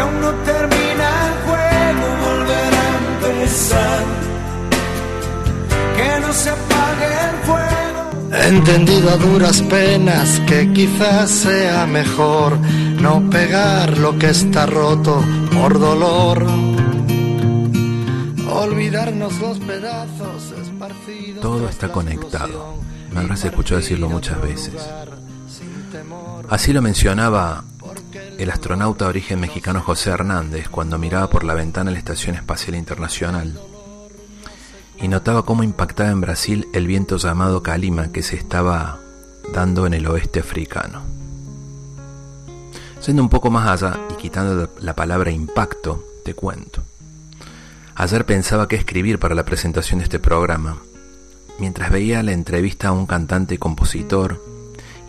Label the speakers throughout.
Speaker 1: que aún no termina el juego, volver a empezar, que no se apague el fuego.
Speaker 2: He entendido a duras penas que quizás sea mejor no pegar lo que está roto por dolor. Olvidarnos los pedazos esparcidos.
Speaker 3: Todo está conectado. Me habrás escuchado decirlo muchas veces. Así lo mencionaba el astronauta de origen mexicano José Hernández cuando miraba por la ventana la Estación Espacial Internacional y notaba cómo impactaba en Brasil el viento llamado Calima que se estaba dando en el oeste africano. Siendo un poco más allá y quitando la palabra impacto, te cuento. Ayer pensaba qué escribir para la presentación de este programa, mientras veía la entrevista a un cantante y compositor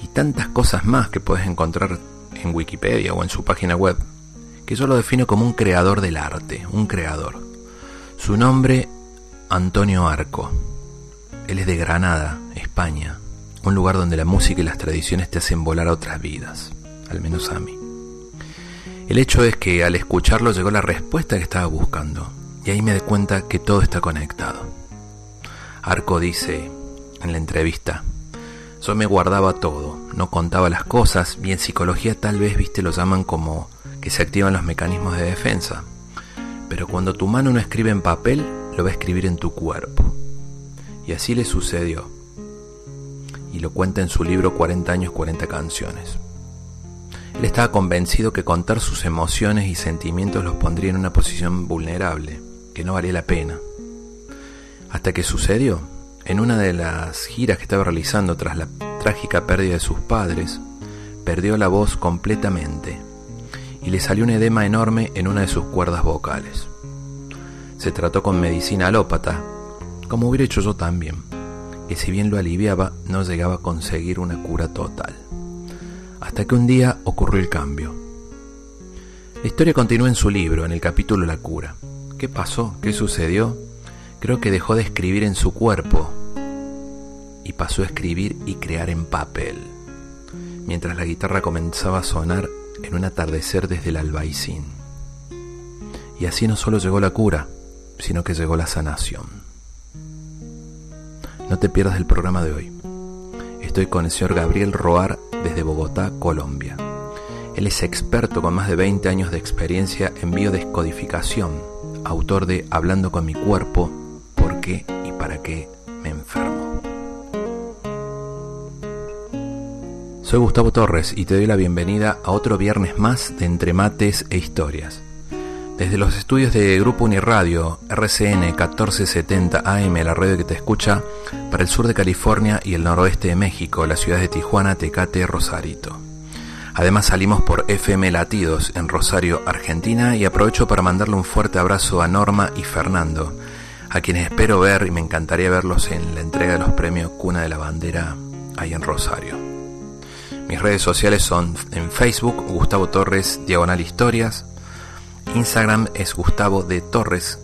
Speaker 3: y tantas cosas más que puedes encontrar en Wikipedia o en su página web, que yo lo defino como un creador del arte, un creador. Su nombre, Antonio Arco. Él es de Granada, España, un lugar donde la música y las tradiciones te hacen volar a otras vidas, al menos a mí. El hecho es que al escucharlo llegó la respuesta que estaba buscando, y ahí me di cuenta que todo está conectado. Arco dice en la entrevista, yo me guardaba todo, no contaba las cosas y en psicología tal vez, viste, lo llaman como que se activan los mecanismos de defensa. Pero cuando tu mano no escribe en papel, lo va a escribir en tu cuerpo. Y así le sucedió. Y lo cuenta en su libro 40 años, 40 canciones. Él estaba convencido que contar sus emociones y sentimientos los pondría en una posición vulnerable, que no valía la pena. Hasta que sucedió en una de las giras que estaba realizando tras la trágica pérdida de sus padres, perdió la voz completamente y le salió un edema enorme en una de sus cuerdas vocales. Se trató con medicina alópata, como hubiera hecho yo también, que si bien lo aliviaba, no llegaba a conseguir una cura total. Hasta que un día ocurrió el cambio. La historia continúa en su libro, en el capítulo La cura. ¿Qué pasó? ¿Qué sucedió? Creo que dejó de escribir en su cuerpo y pasó a escribir y crear en papel, mientras la guitarra comenzaba a sonar en un atardecer desde el albaicín. Y así no solo llegó la cura, sino que llegó la sanación. No te pierdas el programa de hoy. Estoy con el señor Gabriel Roar desde Bogotá, Colombia. Él es experto con más de 20 años de experiencia en biodescodificación, autor de Hablando con mi cuerpo, y para qué me enfermo. Soy Gustavo Torres y te doy la bienvenida a otro viernes más de Entre Mates e Historias. Desde los estudios de Grupo Uniradio, RCN 1470 AM, la radio que te escucha, para el sur de California y el noroeste de México, las ciudades de Tijuana, Tecate, Rosarito. Además salimos por FM Latidos en Rosario, Argentina y aprovecho para mandarle un fuerte abrazo a Norma y Fernando, a quienes espero ver y me encantaría verlos en la entrega de los premios Cuna de la Bandera ahí en Rosario. Mis redes sociales son en Facebook Gustavo Torres Diagonal Historias, Instagram es Gustavo de Torres,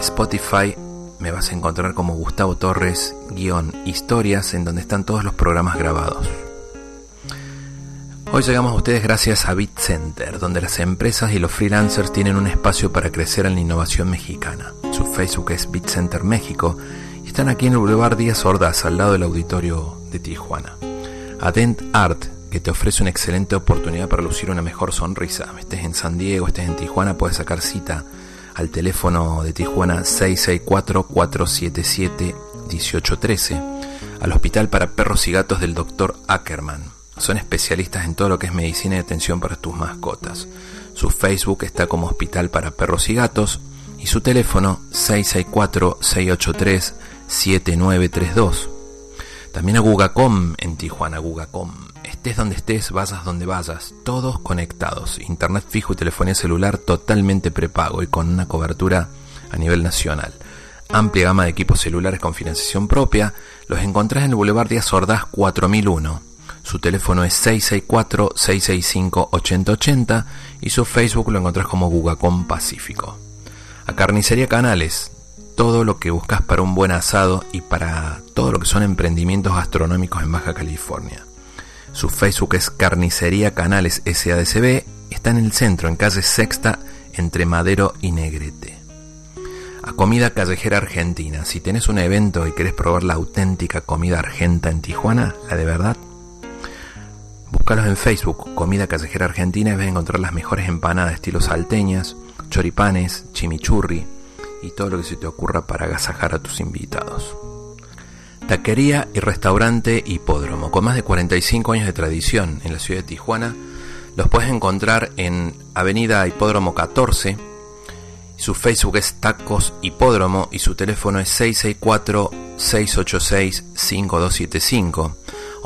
Speaker 3: Spotify me vas a encontrar como Gustavo Torres guion historias en donde están todos los programas grabados. Hoy llegamos a ustedes gracias a BitCenter, donde las empresas y los freelancers tienen un espacio para crecer en la innovación mexicana. Su Facebook es BitCenter México y están aquí en el Boulevard Díaz Ordaz, al lado del auditorio de Tijuana. Adent Art, que te ofrece una excelente oportunidad para lucir una mejor sonrisa. Estés en San Diego, estés en Tijuana, puedes sacar cita al teléfono de Tijuana 664-477-1813, al Hospital para Perros y Gatos del Dr. Ackerman son especialistas en todo lo que es medicina y atención para tus mascotas. Su Facebook está como Hospital para Perros y Gatos y su teléfono 664-683-7932. También a Gugacom en Tijuana, Gugacom. Estés donde estés, vayas donde vayas, todos conectados. Internet fijo y telefonía celular totalmente prepago y con una cobertura a nivel nacional. Amplia gama de equipos celulares con financiación propia. Los encontrás en el Boulevard Díaz Ordaz 4001. Su teléfono es 664-665-8080 y su Facebook lo encontrás como Gugacom Pacífico. A Carnicería Canales, todo lo que buscas para un buen asado y para todo lo que son emprendimientos gastronómicos en Baja California. Su Facebook es Carnicería Canales SADCB, está en el centro, en calle Sexta, entre Madero y Negrete. A Comida Callejera Argentina, si tenés un evento y querés probar la auténtica comida argenta en Tijuana, la de verdad, búscalos en Facebook, Comida Callejera Argentina, y vas a encontrar las mejores empanadas estilo salteñas, choripanes, chimichurri y todo lo que se te ocurra para agasajar a tus invitados. Taquería y restaurante Hipódromo, con más de 45 años de tradición en la ciudad de Tijuana. Los puedes encontrar en Avenida Hipódromo 14. Su Facebook es Tacos Hipódromo y su teléfono es 664-686-5275.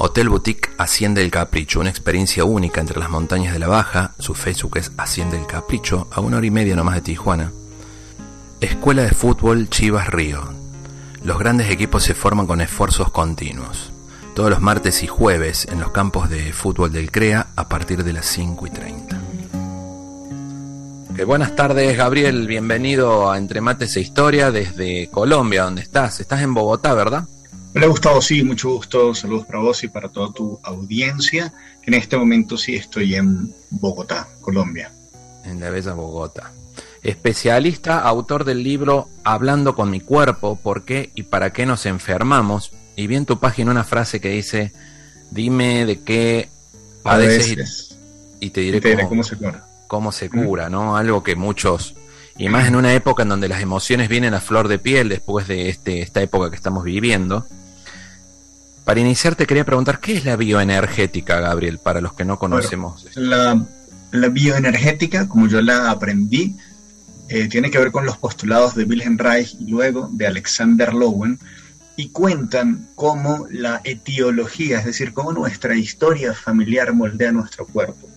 Speaker 3: Hotel Boutique Hacienda el Capricho, una experiencia única entre las montañas de la Baja. Su Facebook es Hacienda el Capricho, a una hora y media nomás de Tijuana. Escuela de Fútbol Chivas Río, los grandes equipos se forman con esfuerzos continuos. Todos los martes y jueves en los campos de fútbol del CREA a partir de las 5 y 30. buenas tardes, Gabriel. Bienvenido a Entre Mates e Historia desde Colombia, donde estás. Estás en Bogotá, ¿verdad?
Speaker 4: Hola Gustavo, sí, mucho gusto. Saludos para vos y para toda tu audiencia. En este momento sí estoy en Bogotá, Colombia.
Speaker 3: En la bella Bogotá especialista, autor del libro Hablando con mi cuerpo, por qué y para qué nos enfermamos. Y vi en tu página una frase que dice, dime de qué padeces y, te diré, cómo, se cura. Cómo se cura, ¿no? Algo que muchos, y más en una época en donde las emociones vienen a flor de piel después de este, esta época que estamos viviendo. Para iniciar te quería preguntar, ¿qué es la bioenergética, Gabriel, para los que no conocemos?
Speaker 4: la, la bioenergética, como yo la aprendí, eh, tiene que ver con los postulados de Wilhelm Reich y luego de Alexander Lowen, y cuentan cómo la etiología, es decir, cómo nuestra historia familiar moldea nuestro cuerpo.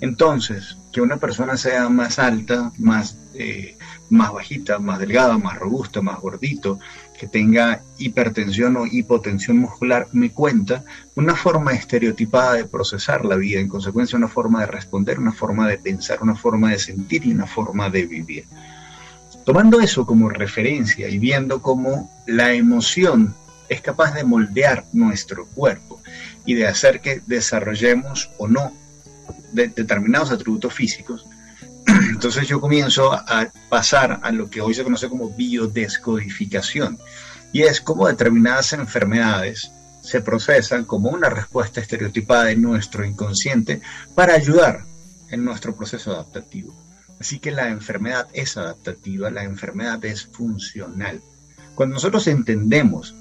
Speaker 4: Entonces, que una persona sea más alta, más, eh, más bajita, más delgada, más robusta, más gordito, que tenga hipertensión o hipotensión muscular, me cuenta una forma estereotipada de procesar la vida, en consecuencia una forma de responder, una forma de pensar, una forma de sentir y una forma de vivir. Tomando eso como referencia y viendo cómo la emoción es capaz de moldear nuestro cuerpo y de hacer que desarrollemos o no determinados atributos físicos, entonces yo comienzo a pasar a lo que hoy se conoce como biodescodificación, y es como determinadas enfermedades se procesan como una respuesta estereotipada de nuestro inconsciente para ayudar en nuestro proceso adaptativo. Así que la enfermedad es adaptativa, la enfermedad es funcional. Cuando nosotros entendemos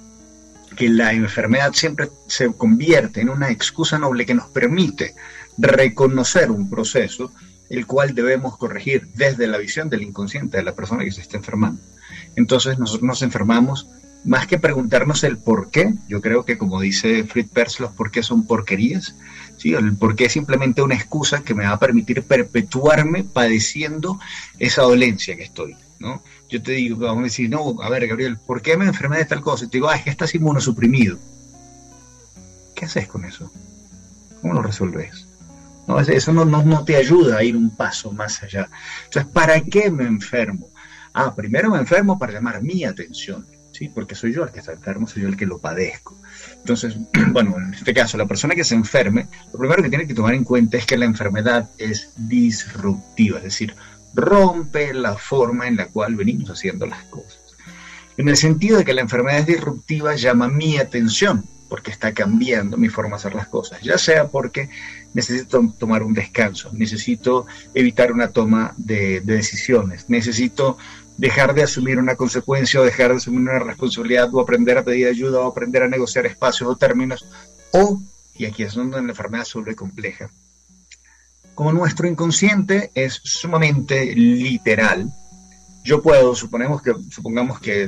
Speaker 4: que la enfermedad siempre se convierte en una excusa noble que nos permite reconocer un proceso, el cual debemos corregir desde la visión del inconsciente de la persona que se está enfermando. Entonces nosotros nos enfermamos más que preguntarnos el por qué, yo creo que como dice Fritz Perls, los por qué son porquerías, ¿sí? el por qué es simplemente una excusa que me va a permitir perpetuarme padeciendo esa dolencia que estoy. ¿no? Yo te digo, vamos a decir, no, a ver, Gabriel, ¿por qué me enfermé de tal cosa? Y te digo, ah, es que estás inmunosuprimido. ¿Qué haces con eso? ¿Cómo lo resolves? No, eso no, no, te ayuda a ir un paso más allá. Entonces, ¿para qué me enfermo? Ah, primero me enfermo para llamar mi atención, ¿sí? Porque soy yo el que está enfermo, soy yo el que lo padezco. Entonces, bueno, en este caso, la persona que se enferme, lo primero que tiene que tomar en cuenta es que la enfermedad es disruptiva, es decir, rompe la forma en la cual venimos haciendo las cosas. En el sentido de que la enfermedad es disruptiva, llama mi atención, porque está cambiando mi forma de hacer las cosas, ya sea porque necesito tomar un descanso, necesito evitar una toma de, decisiones, necesito dejar de asumir una consecuencia o dejar de asumir una responsabilidad o aprender a pedir ayuda o aprender a negociar espacios o términos, o, y aquí es donde la enfermedad se vuelve compleja, como nuestro inconsciente es sumamente literal, yo puedo, suponemos que, supongamos que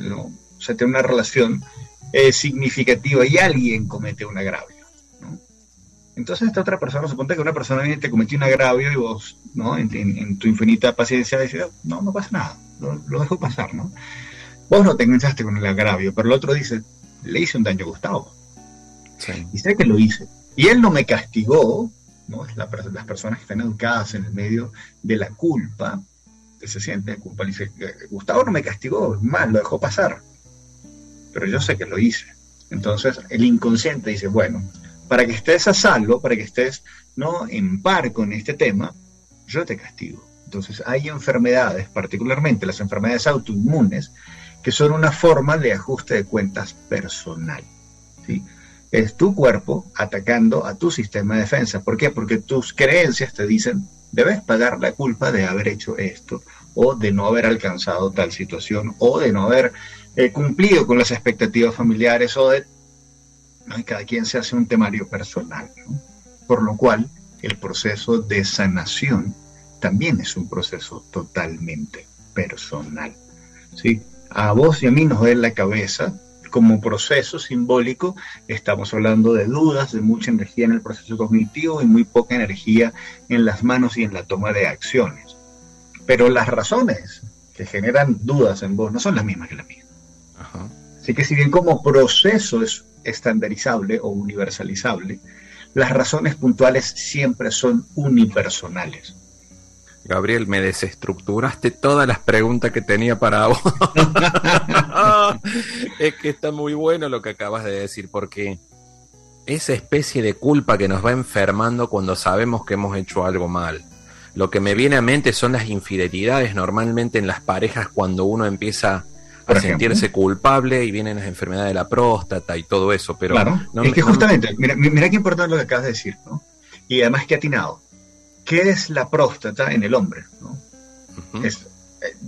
Speaker 4: se tiene una relación significativa y alguien comete un agravio. Entonces esta otra persona, suponte que una persona viene y te cometió un agravio y vos, ¿no? En, tu infinita paciencia dices, no, no pasa nada, lo, dejo pasar, ¿no? Vos no te enganchaste con el agravio, pero el otro dice, le hice un daño a Gustavo. Y sé que lo hice. Y él no me castigó, ¿no? las personas que están educadas en el medio de la culpa, que se siente culpa, le dice, Gustavo no me castigó, mal, lo dejó pasar. Pero yo sé que lo hice. Entonces el inconsciente dice, bueno, para que estés a salvo, para que estés no en par con este tema, yo te castigo. Entonces hay enfermedades, particularmente las enfermedades autoinmunes, que son una forma de ajuste de cuentas personal. ¿sí? Es tu cuerpo atacando a tu sistema de defensa. ¿Por qué? Porque tus creencias te dicen, debes pagar la culpa de haber hecho esto, o de no haber alcanzado tal situación, o de no haber eh, cumplido con las expectativas familiares, o de y cada quien se hace un temario personal. Por lo cual, el proceso de sanación también es un proceso totalmente personal. ¿sí? A vos y a mí nos da la cabeza como proceso simbólico, estamos hablando de dudas, de mucha energía en el proceso cognitivo y muy poca energía en las manos y en la toma de acciones. Pero las razones que generan dudas en vos no son las mismas que las mías. Así que si bien como proceso es estandarizable o universalizable, las razones puntuales siempre son unipersonales.
Speaker 3: Gabriel, me desestructuraste todas las preguntas que tenía para vos. es que está muy bueno lo que acabas de decir, porque esa especie de culpa que nos va enfermando cuando sabemos que hemos hecho algo mal. Lo que me viene a mente son las infidelidades normalmente en las parejas cuando uno empieza a sentirse culpable y vienen las enfermedades de la próstata y todo eso. Pero
Speaker 4: claro, es que justamente, mira, mira qué importante lo que acabas de decir, ¿no? Y además que atinado. ¿Qué es la próstata en el hombre? es,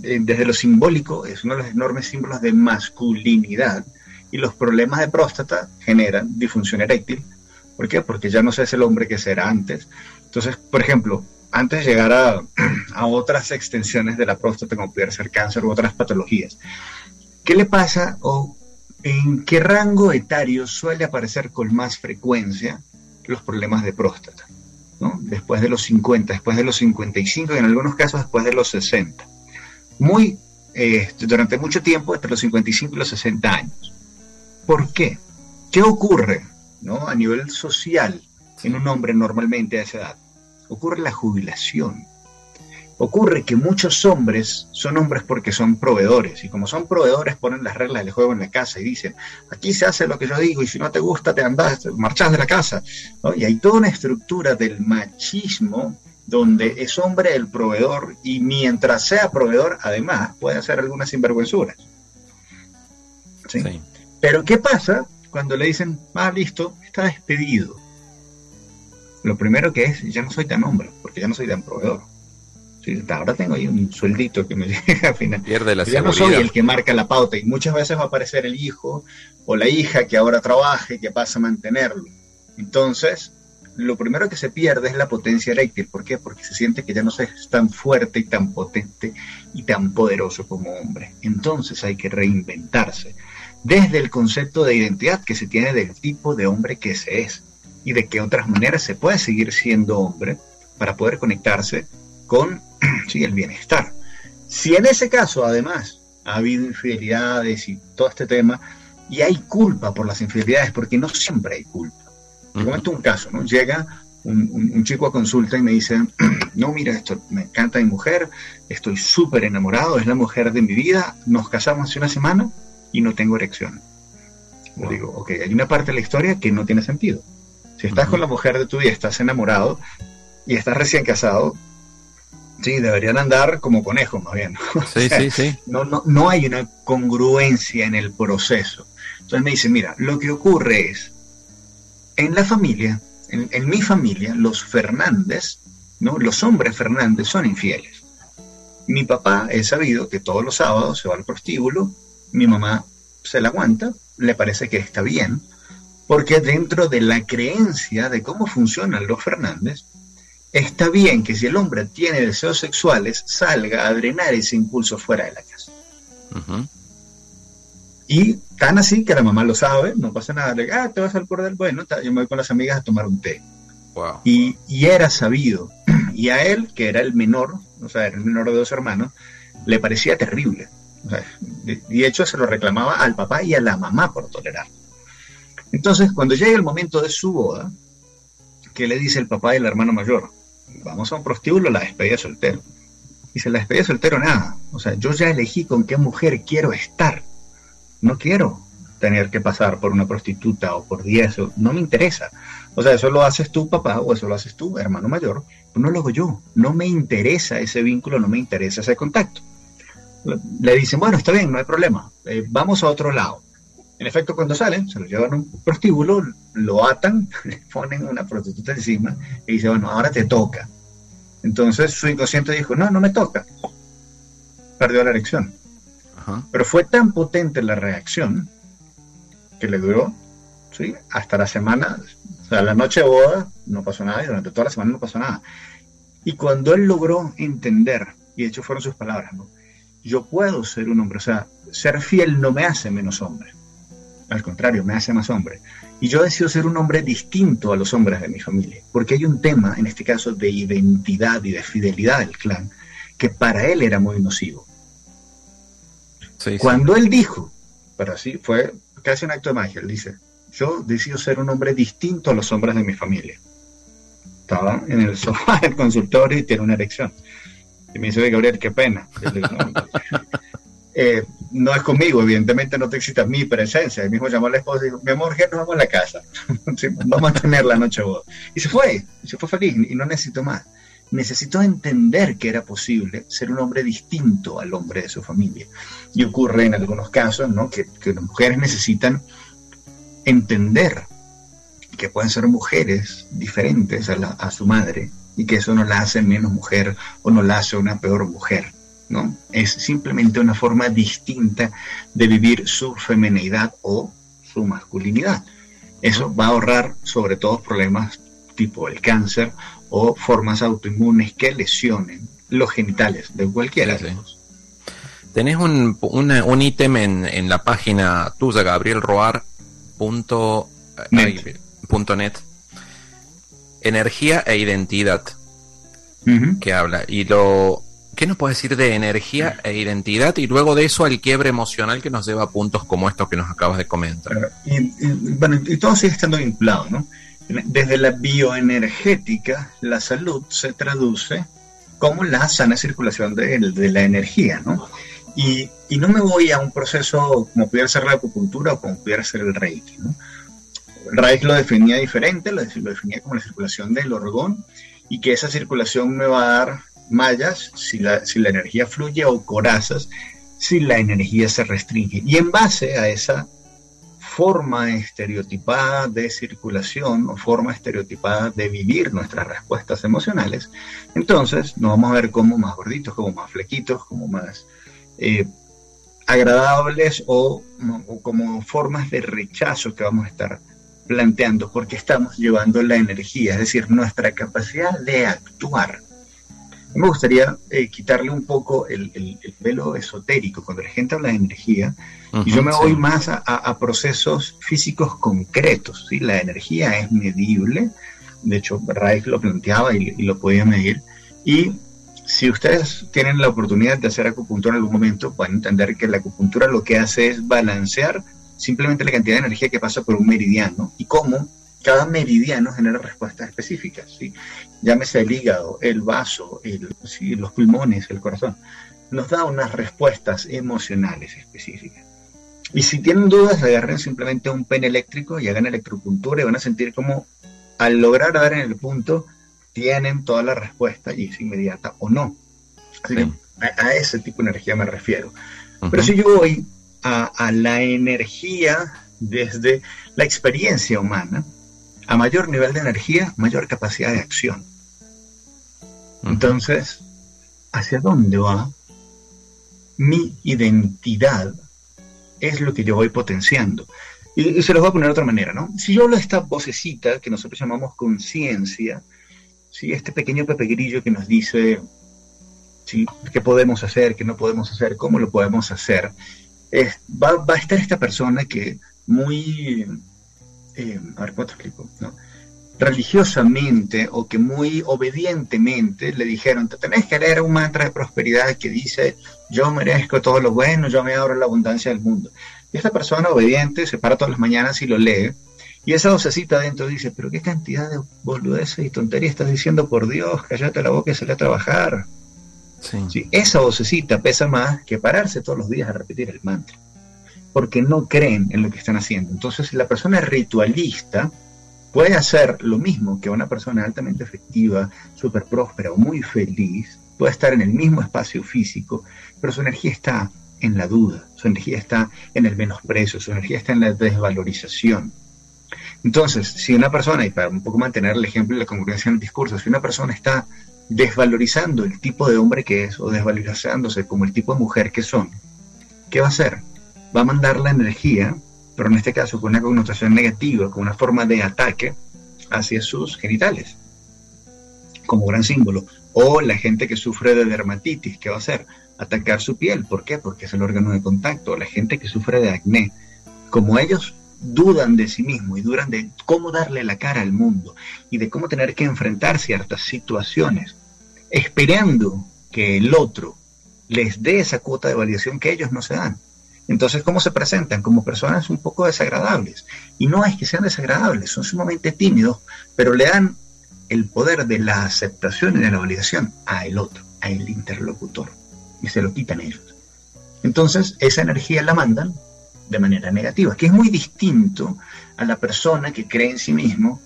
Speaker 4: eh, desde lo simbólico es uno de los enormes símbolos de masculinidad y los problemas de próstata generan disfunción eréctil. ¿Por qué? Porque ya no se es el hombre que será antes. Entonces, por ejemplo, antes de llegar a, a otras extensiones de la próstata, como pudiera ser cáncer u otras patologías, ¿Qué le pasa o en qué rango etario suele aparecer con más frecuencia los problemas de próstata? Después de los 50, después de los 55 y en algunos casos después de los 60. Muy, eh, durante mucho tiempo, entre los 55 y los 60 años. ¿Por qué? ¿Qué ocurre ¿no? a nivel social en un hombre normalmente a esa edad? Ocurre la jubilación Ocurre que muchos hombres son hombres porque son proveedores y como son proveedores ponen las reglas del juego en la casa y dicen, aquí se hace lo que yo digo y si no te gusta te andas, marchas de la casa. Y hay toda una estructura del machismo donde es hombre el proveedor y mientras sea proveedor además puede hacer algunas sinvergüenzuras. ¿Sí? Pero ¿qué pasa cuando le dicen, ah, listo, está despedido? Lo primero que es, ya no soy tan hombre, porque ya no soy tan proveedor ahora tengo ahí un sueldito que me llega al final.
Speaker 3: Pierde la
Speaker 4: ya no soy el que marca la pauta y muchas veces va a aparecer el hijo o la hija que ahora trabaje, que pasa a mantenerlo. Entonces, lo primero que se pierde es la potencia eréctil. ¿Por qué? Porque se siente que ya no es tan fuerte y tan potente y tan poderoso como hombre. Entonces hay que reinventarse desde el concepto de identidad que se tiene del tipo de hombre que se es y de qué otras maneras se puede seguir siendo hombre para poder conectarse con sí, el bienestar. Si en ese caso, además, ha habido infidelidades y todo este tema, y hay culpa por las infidelidades, porque no siempre hay culpa. Te comento un caso, ¿no? Llega un, chico a consulta y me dice, no, mira, esto me encanta mi mujer, estoy súper enamorado, es la mujer de mi vida, nos casamos hace una semana y no tengo erección. Le digo, ok, hay una parte de la historia que no tiene sentido. Si estás con la mujer de tu vida, estás enamorado y estás recién casado, Sí, deberían andar como conejos más bien.
Speaker 3: Sí, sí, sí.
Speaker 4: No, no, no hay una congruencia en el proceso. Entonces me dice, mira, lo que ocurre es, en la familia, en, mi familia, los Fernández, ¿no? los hombres Fernández son infieles. Mi papá es sabido que todos los sábados se va al prostíbulo, mi mamá se la aguanta, le parece que está bien, porque dentro de la creencia de cómo funcionan los Fernández, está bien que si el hombre tiene deseos sexuales, salga a drenar ese impulso fuera de la casa. Y tan así que la mamá lo sabe, no pasa nada. Le ah, te vas al bordel, bueno, yo me voy con las amigas a tomar un té. Y, y, era sabido. Y a él, que era el menor, o sea, era el menor de dos hermanos, le parecía terrible. y de hecho se lo reclamaba al papá y a la mamá por tolerar. Entonces, cuando llega el momento de su boda, ¿qué le dice el papá y el hermano mayor? Vamos a un prostíbulo, la despedida soltero. Dice, la despedida soltero nada. O sea, yo ya elegí con qué mujer quiero estar. No quiero tener que pasar por una prostituta o por diez, no me interesa. O sea, eso lo haces tú, papá, o eso lo haces tú, hermano mayor, no lo hago yo. No me interesa ese vínculo, no me interesa ese contacto. Le dicen, bueno, está bien, no hay problema, eh, vamos a otro lado. En efecto, cuando salen, se lo llevan a un prostíbulo, lo atan, le ponen una prostituta encima y dice, bueno, ahora te toca. Entonces su inconsciente dijo, no, no me toca. Perdió la erección. Pero fue tan potente la reacción que le duró ¿sí? hasta la semana, o sea, la noche de boda no pasó nada y durante toda la semana no pasó nada. Y cuando él logró entender, y de hecho fueron sus palabras, ¿no? yo puedo ser un hombre, o sea, ser fiel no me hace menos hombre al contrario, me hace más hombre. Y yo decido ser un hombre distinto a los hombres de mi familia, porque hay un tema, en este caso, de identidad y de fidelidad del clan, que para él era muy nocivo. Cuando él dijo, pero así fue casi un acto de magia, él dice, yo decido ser un hombre distinto a los hombres de mi familia. Estaba en el sofá del consultorio y tiene una erección. Y me dice, Gabriel, qué pena. Eh, no es conmigo, evidentemente no te excita mi presencia. El mismo llamó a la esposa y dijo, mi amor, nos vamos a la casa. vamos a tener la noche boda. Y se fue, se fue feliz y no necesito más. Necesitó entender que era posible ser un hombre distinto al hombre de su familia. Y ocurre en algunos casos ¿no? que, las mujeres necesitan entender que pueden ser mujeres diferentes a, a su madre y que eso no la hace menos mujer o no la hace una peor mujer ¿no? Es simplemente una forma distinta de vivir su femenidad o su masculinidad. Eso va a ahorrar sobre todo problemas tipo el cáncer o formas autoinmunes que lesionen los genitales de cualquiera de
Speaker 3: Tenés un, un ítem en, la página tuya, gabrielroar.net, energía e identidad, que habla. Y lo, ¿Qué nos puede decir de energía e identidad? Y luego de eso al quiebre emocional que nos lleva a puntos como estos que nos acabas de comentar.
Speaker 4: Y, bueno, y todo sigue estando vinculado, ¿no? Desde la bioenergética, la salud se traduce como la sana circulación de, de la energía, ¿no? Y, y, no me voy a un proceso como pudiera ser la acupuntura o como pudiera ser el Reiki, ¿no? Reiki lo definía diferente, lo, lo definía como la circulación del orgón y que esa circulación me va a dar mallas si la, si la energía fluye o corazas si la energía se restringe. Y en base a esa forma estereotipada de circulación o forma estereotipada de vivir nuestras respuestas emocionales, entonces nos vamos a ver como más gorditos, como más flequitos, como más eh, agradables o, o, como formas de rechazo que vamos a estar planteando porque estamos llevando la energía, es decir, nuestra capacidad de actuar me gustaría eh, quitarle un poco el, velo esotérico. Cuando la gente habla de energía, y yo me voy más a, procesos físicos concretos. ¿sí? La energía es medible, de hecho, Reich lo planteaba y, lo podía medir. Y si ustedes tienen la oportunidad de hacer acupuntura en algún momento, pueden entender que la acupuntura lo que hace es balancear simplemente la cantidad de energía que pasa por un meridiano y cómo cada meridiano genera respuestas específicas, ¿sí? llámese el hígado, el vaso, los pulmones, el corazón, nos da unas respuestas emocionales específicas. Y si tienen dudas, agarren simplemente un pen eléctrico y hagan electropuntura y van a sentir como al lograr dar en el punto, tienen toda la respuesta y es inmediata o no. a, ese tipo de energía me refiero. Pero si yo voy a, a la energía desde la experiencia humana, a mayor nivel de energía, mayor capacidad de acción. Entonces, ¿hacia dónde va? Mi identidad es lo que yo voy potenciando. Y, se los voy a poner de otra manera, ¿no? Si yo hablo de esta vocecita que nosotros llamamos conciencia, ¿sí? este pequeño Pepe Grillo que nos dice ¿sí? qué podemos hacer, qué no podemos hacer, cómo lo podemos hacer, va, va, a estar esta persona que muy eh, a ver, ¿cómo te explico? religiosamente o que muy obedientemente le dijeron, te tenés que leer un mantra de prosperidad que dice, yo merezco todo lo bueno, yo me abro la abundancia del mundo. Y esta persona obediente se para todas las mañanas y lo lee, y esa vocecita adentro dice, pero qué cantidad de boludeces y tonterías estás diciendo, por Dios, cállate la boca y sale a trabajar. Sí. esa vocecita pesa más que pararse todos los días a repetir el mantra, porque no creen en lo que están haciendo. Entonces, la persona ritualista, puede hacer lo mismo que una persona altamente efectiva, súper próspera o muy feliz, puede estar en el mismo espacio físico, pero su energía está en la duda, su energía está en el menosprecio, su energía está en la desvalorización. Entonces, si una persona, y para un poco mantener el ejemplo y la congruencia en el discurso, si una persona está desvalorizando el tipo de hombre que es o desvalorizándose como el tipo de mujer que son, ¿qué va a hacer? Va a mandar la energía pero en este caso con una connotación negativa, con una forma de ataque hacia sus genitales, como gran símbolo. O la gente que sufre de dermatitis, ¿qué va a hacer? Atacar su piel. ¿Por qué? Porque es el órgano de contacto. La gente que sufre de acné, como ellos dudan de sí mismos y dudan de cómo darle la cara al mundo y de cómo tener que enfrentar ciertas situaciones, esperando que el otro les dé esa cuota de validación que ellos no se dan. Entonces, ¿cómo se presentan? Como personas un poco desagradables. Y no es que sean desagradables, son sumamente tímidos, pero le dan el poder de la aceptación y de la validación a el otro, a el interlocutor, y se lo quitan ellos. Entonces, esa energía la mandan de manera negativa, que es muy distinto a la persona que cree en sí mismo,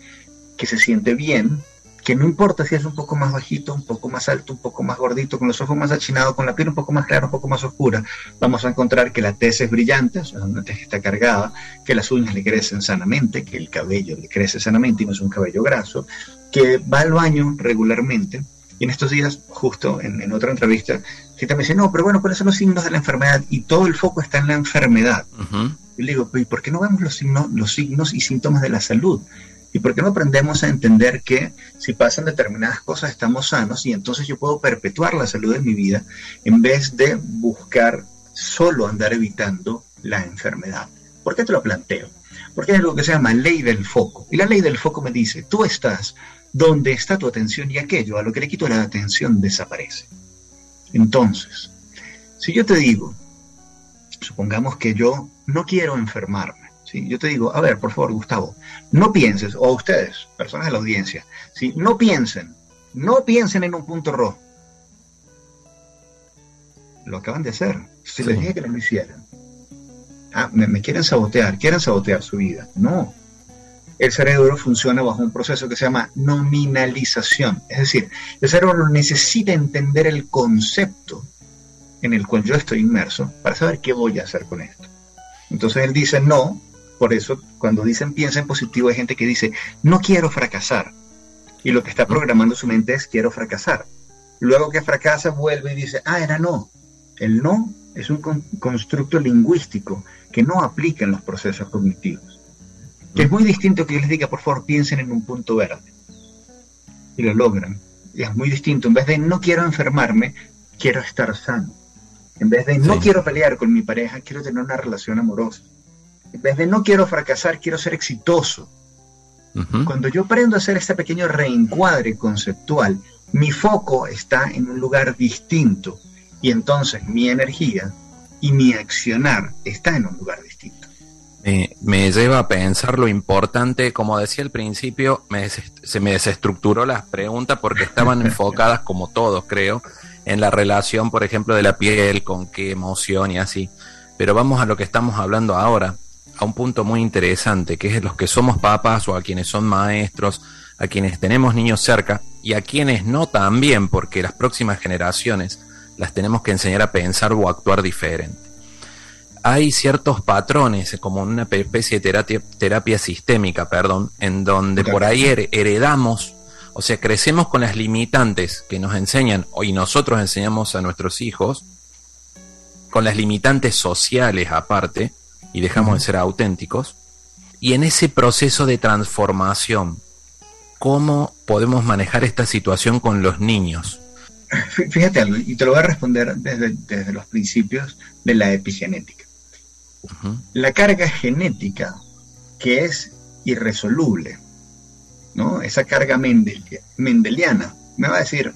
Speaker 4: que se siente bien, que no importa si es un poco más bajito, un poco más alto, un poco más gordito, con los ojos más achinados, con la piel un poco más clara, un poco más oscura, vamos a encontrar que la tez es brillante, o sea, una tez que está cargada, que las uñas le crecen sanamente, que el cabello le crece sanamente y no es un cabello graso, que va al baño regularmente. Y en estos días, justo en, otra entrevista, gente me dice, no, pero bueno, ¿cuáles son los signos de la enfermedad? Y todo el foco está en la enfermedad. Y le digo, ¿y por qué no vemos los signos, los signos y síntomas de la salud? ¿Y por qué no aprendemos a entender que si pasan determinadas cosas estamos sanos y entonces yo puedo perpetuar la salud en mi vida en vez de buscar solo andar evitando la enfermedad? ¿Por qué te lo planteo? Porque hay algo que se llama ley del foco. Y la ley del foco me dice, tú estás donde está tu atención y aquello a lo que le quito la atención desaparece. Entonces, si yo te digo, supongamos que yo no quiero enfermarme, yo te digo, a ver, por favor, Gustavo, no pienses, o ustedes, personas de la audiencia, ¿sí? no piensen, no piensen en un punto rojo. Lo acaban de hacer. Si les dije que lo hicieran. Ah, me, quieren sabotear, quieren sabotear su vida. No. El cerebro funciona bajo un proceso que se llama nominalización. Es decir, el cerebro necesita entender el concepto en el cual yo estoy inmerso para saber qué voy a hacer con esto. Entonces él dice, no, por eso, cuando dicen piensa en positivo, hay gente que dice, no quiero fracasar. Y lo que está programando su mente es, quiero fracasar. Luego que fracasa, vuelve y dice, ah, era no. El no es un constructo lingüístico que no aplica en los procesos cognitivos. Que es muy distinto que yo les diga, por favor, piensen en un punto verde. Y lo logran. Y es muy distinto. En vez de no quiero enfermarme, quiero estar sano. En vez de no quiero pelear con mi pareja, quiero tener una relación amorosa. En vez de no quiero fracasar, quiero ser exitoso. Cuando yo aprendo a hacer este pequeño reencuadre conceptual, mi foco está en un lugar distinto y entonces mi energía y mi accionar está en un lugar distinto.
Speaker 3: Me, lleva a pensar lo importante, como decía al principio, se me desestructuró las preguntas porque estaban enfocadas, como todos creo, en la relación, por ejemplo, de la piel, con qué emoción y así. Pero vamos a lo que estamos hablando ahora a un punto muy interesante, que es los que somos papás o a quienes son maestros, a quienes tenemos niños cerca y a quienes no también, porque las próximas generaciones las tenemos que enseñar a pensar o actuar diferente. Hay ciertos patrones, como una especie de terapia, terapia sistémica, perdón, en donde por ahí heredamos, o sea, crecemos con las limitantes que nos enseñan y nosotros enseñamos a nuestros hijos, con las limitantes sociales aparte, y dejamos de ser auténticos. Y en ese proceso de transformación, ¿cómo podemos manejar esta situación con los niños?
Speaker 4: Fíjate algo, y te lo voy a responder desde, los principios de la epigenética. La carga genética, que es irresoluble, ¿no? Esa carga mendeliana. Me va a decir,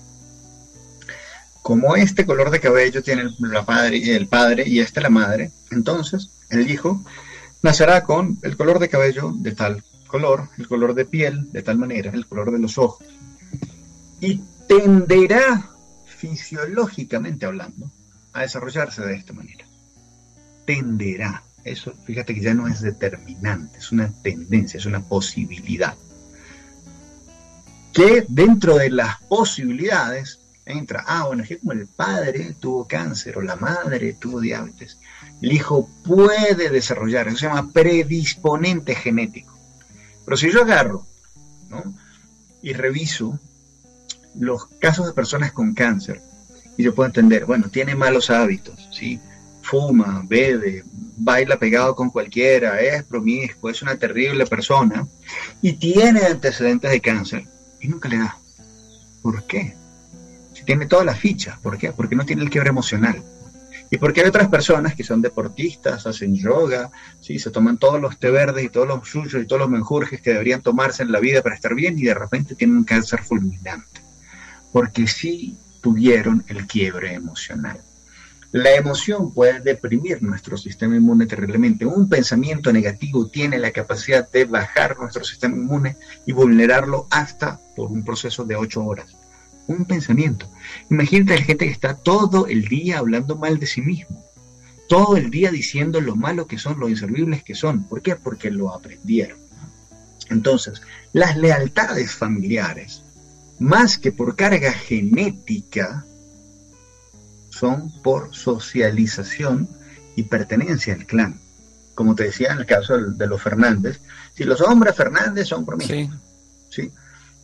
Speaker 4: como este color de cabello tiene el, padre, el padre y este la madre, entonces el hijo nacerá con el color de cabello de tal color, el color de piel de tal manera, el color de los ojos. Y tenderá, fisiológicamente hablando, a desarrollarse de esta manera. Tenderá. Eso, fíjate que ya no es determinante, es una tendencia, es una posibilidad. Que dentro de las posibilidades entra, ah, bueno, es que como el padre tuvo cáncer o la madre tuvo diabetes, el hijo puede desarrollar, eso se llama predisponente genético. Pero si yo agarro y reviso los casos de personas con cáncer, y yo puedo entender, bueno, tiene malos hábitos, ¿sí? fuma, bebe, baila pegado con cualquiera, es promiscuo, es una terrible persona, y tiene antecedentes de cáncer, y nunca le da. ¿Por qué? Si tiene todas las fichas, ¿por qué? Porque no tiene el quiebre emocional. Y porque hay otras personas que son deportistas, hacen yoga, ¿sí? se toman todos los té verdes y todos los suyos y todos los menjurjes que deberían tomarse en la vida para estar bien y de repente tienen un cáncer fulminante. Porque sí tuvieron el quiebre emocional. La emoción puede deprimir nuestro sistema inmune terriblemente. Un pensamiento negativo tiene la capacidad de bajar nuestro sistema inmune y vulnerarlo hasta por un proceso de ocho horas un pensamiento. Imagínate a la gente que está todo el día hablando mal de sí mismo, todo el día diciendo lo malo que son, lo inservibles que son. ¿Por qué? Porque lo aprendieron. Entonces, las lealtades familiares, más que por carga genética, son por socialización y pertenencia al clan. Como te decía en el caso de los Fernández, si los hombres Fernández son por Sí. ¿sí?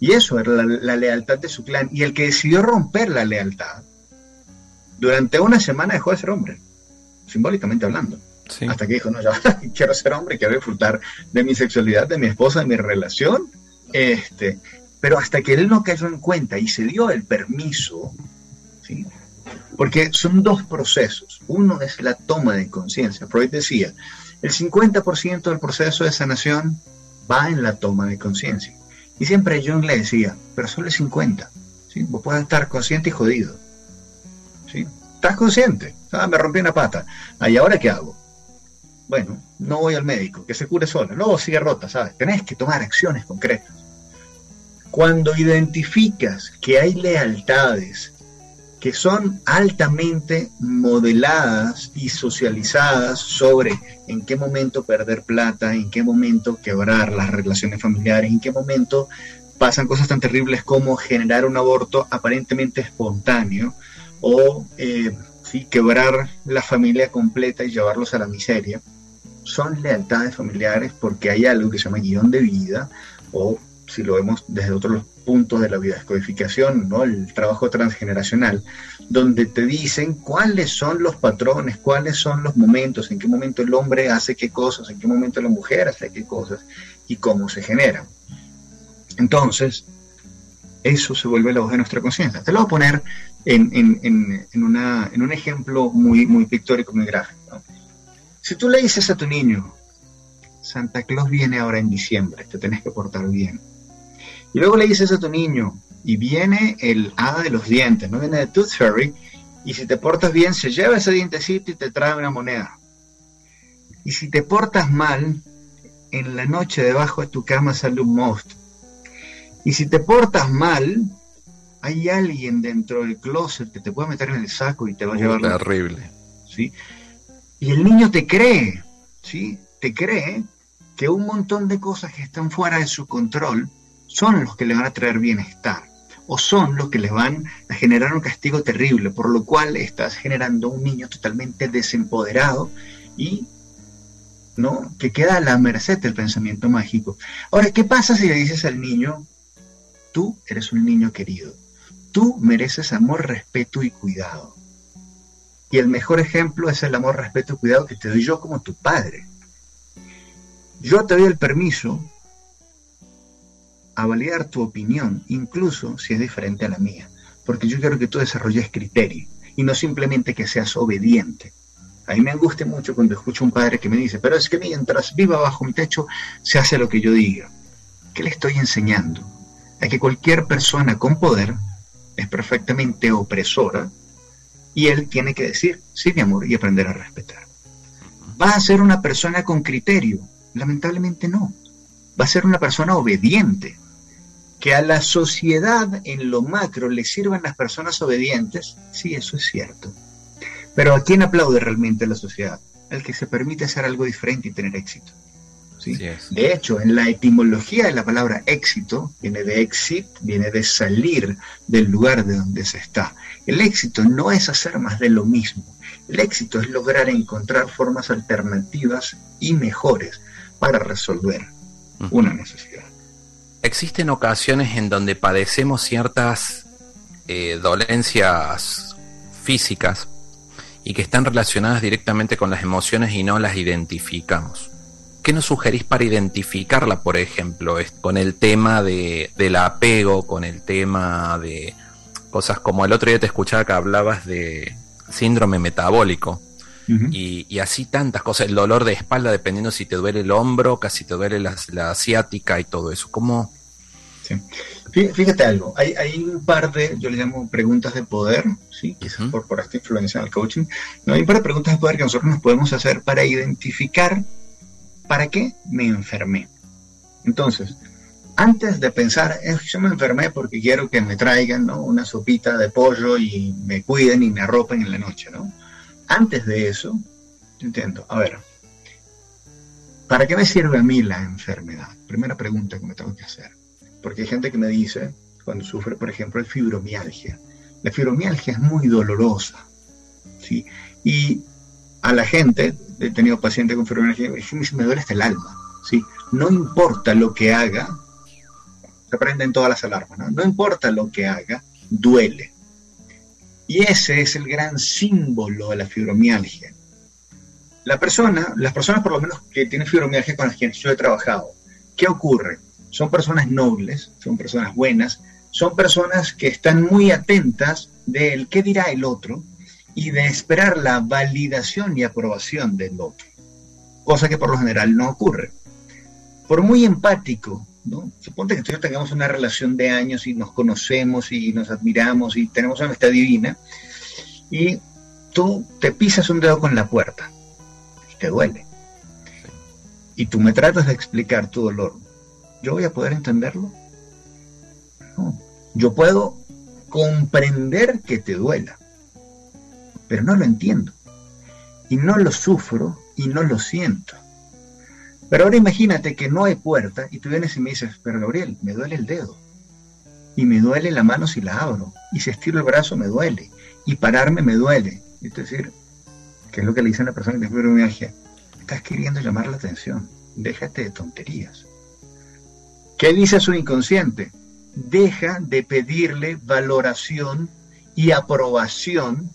Speaker 4: Y eso era la, lealtad de su clan. Y el que decidió romper la lealtad, durante una semana dejó de ser hombre, simbólicamente hablando. Hasta que dijo, no, ya quiero ser hombre, quiero disfrutar de mi sexualidad, de mi esposa, de mi relación. Este, pero hasta que él no cayó en cuenta y se dio el permiso, ¿sí? porque son dos procesos. Uno es la toma de conciencia. Freud decía, el 50% del proceso de sanación va en la toma de conciencia. Y siempre John le decía, pero solo es 50. ¿sí? Vos puedes estar consciente y jodido. ¿sí? ¿Estás consciente? Ah, me rompí una pata. Ah, ¿Y ahora qué hago? Bueno, no voy al médico, que se cure solo. Luego sigue rota, ¿sabes? Tenés que tomar acciones concretas. Cuando identificas que hay lealtades que son altamente modeladas y socializadas sobre en qué momento perder plata, en qué momento quebrar las relaciones familiares, en qué momento pasan cosas tan terribles como generar un aborto aparentemente espontáneo o eh, quebrar la familia completa y llevarlos a la miseria. Son lealtades familiares porque hay algo que se llama guion de vida o si lo vemos desde otros puntos de la vida, descodificación, ¿no? el trabajo transgeneracional, donde te dicen cuáles son los patrones, cuáles son los momentos, en qué momento el hombre hace qué cosas, en qué momento la mujer hace qué cosas y cómo se generan. Entonces, eso se vuelve la voz de nuestra conciencia. Te lo voy a poner en, un ejemplo muy, muy pictórico, muy gráfico. Si tú le dices a tu niño, Santa Claus viene ahora en diciembre, te tenés que portar bien y luego le dices a tu niño, y viene el hada de los dientes, no viene de Tooth Fairy, y si te portas bien, se lleva ese dientecito y te trae una moneda. Y si te portas mal, en la noche debajo de tu cama sale un monstruo. Y si te portas mal, hay alguien dentro del closet que te puede meter en el saco y te va a llevar.
Speaker 3: Terrible.
Speaker 4: ¿sí? Y el niño te cree, ¿sí? Te cree que un montón de cosas que están fuera de su control son los que le van a traer bienestar o son los que le van a generar un castigo terrible, por lo cual estás generando un niño totalmente desempoderado y ¿no? que queda a la merced del pensamiento mágico. Ahora, ¿qué pasa si le dices al niño, tú eres un niño querido, tú mereces amor, respeto y cuidado? Y el mejor ejemplo es el amor, respeto y cuidado que te doy yo como tu padre. Yo te doy el permiso a validar tu opinión, incluso si es diferente a la mía, porque yo quiero que tú desarrolles criterio y no simplemente que seas obediente. A mí me angustia mucho cuando escucho a un padre que me dice, pero es que mientras viva bajo mi techo se hace lo que yo diga. ¿Qué le estoy enseñando? A que cualquier persona con poder es perfectamente opresora y él tiene que decir, sí, mi amor, y aprender a respetar. ¿Va a ser una persona con criterio? Lamentablemente no. Va a ser una persona obediente. Que a la sociedad en lo macro le sirvan las personas obedientes, sí, eso es cierto. Pero ¿a quién aplaude realmente la sociedad? Al que se permite hacer algo diferente y tener éxito. De hecho, en la etimología de la palabra éxito, viene de exit, viene de salir del lugar de donde se está. El éxito no es hacer más de lo mismo. El éxito es lograr encontrar formas alternativas y mejores para resolver una necesidad.
Speaker 3: Existen ocasiones en donde padecemos ciertas eh, dolencias físicas y que están relacionadas directamente con las emociones y no las identificamos. ¿Qué nos sugerís para identificarla, por ejemplo, con el tema de, del apego, con el tema de cosas como el otro día te escuchaba que hablabas de síndrome metabólico y, así tantas cosas, el dolor de espalda dependiendo si te duele el hombro, casi te duele la, la asiática y todo eso, ¿cómo?
Speaker 4: Fíjate algo, hay, hay, un par de, yo le llamo preguntas de poder, ¿sí? quizás por, por esta influencia del coaching, no hay un par de preguntas de poder que nosotros nos podemos hacer para identificar ¿Para qué me enfermé? Entonces, antes de pensar, eh, yo me enfermé porque quiero que me traigan una sopita de pollo y me cuiden y me arropen en la noche, ¿no? Antes de eso, yo entiendo, a ver, ¿para qué me sirve a mí la enfermedad? Primera pregunta que me tengo que hacer. Porque hay gente que me dice, cuando sufre, por ejemplo, el fibromialgia, la fibromialgia es muy dolorosa, ¿sí? Y a la gente, he tenido pacientes con fibromialgia, me duele hasta el alma, ¿sí? No importa lo que haga, se prenden todas las alarmas. No importa lo que haga, duele. Y ese es el gran símbolo de la fibromialgia. La persona, las personas por lo menos que tienen fibromialgia con las que yo he trabajado, ¿qué ocurre? Son personas nobles, son personas buenas, son personas que están muy atentas del qué dirá el otro, y de esperar la validación y aprobación del otro, cosa que por lo general no ocurre. Por muy empático, ¿no? Suponte que nosotros tengamos una relación de años y nos conocemos y nos admiramos y tenemos una amistad divina, y tú te pisas un dedo con la puerta y te duele. Y tú me tratas de explicar tu dolor. ¿Yo voy a poder entenderlo? No. Yo puedo comprender que te duela pero no lo entiendo. Y no lo sufro y no lo siento. Pero ahora imagínate que no hay puerta y tú vienes y me dices, pero Gabriel, me duele el dedo. Y me duele la mano si la abro. Y si estiro el brazo me duele. Y pararme me duele. Es decir, que es lo que le dice a la persona que tiene fibromialgia. Estás queriendo llamar la atención. Déjate de tonterías. ¿Qué dice su inconsciente? Deja de pedirle valoración y aprobación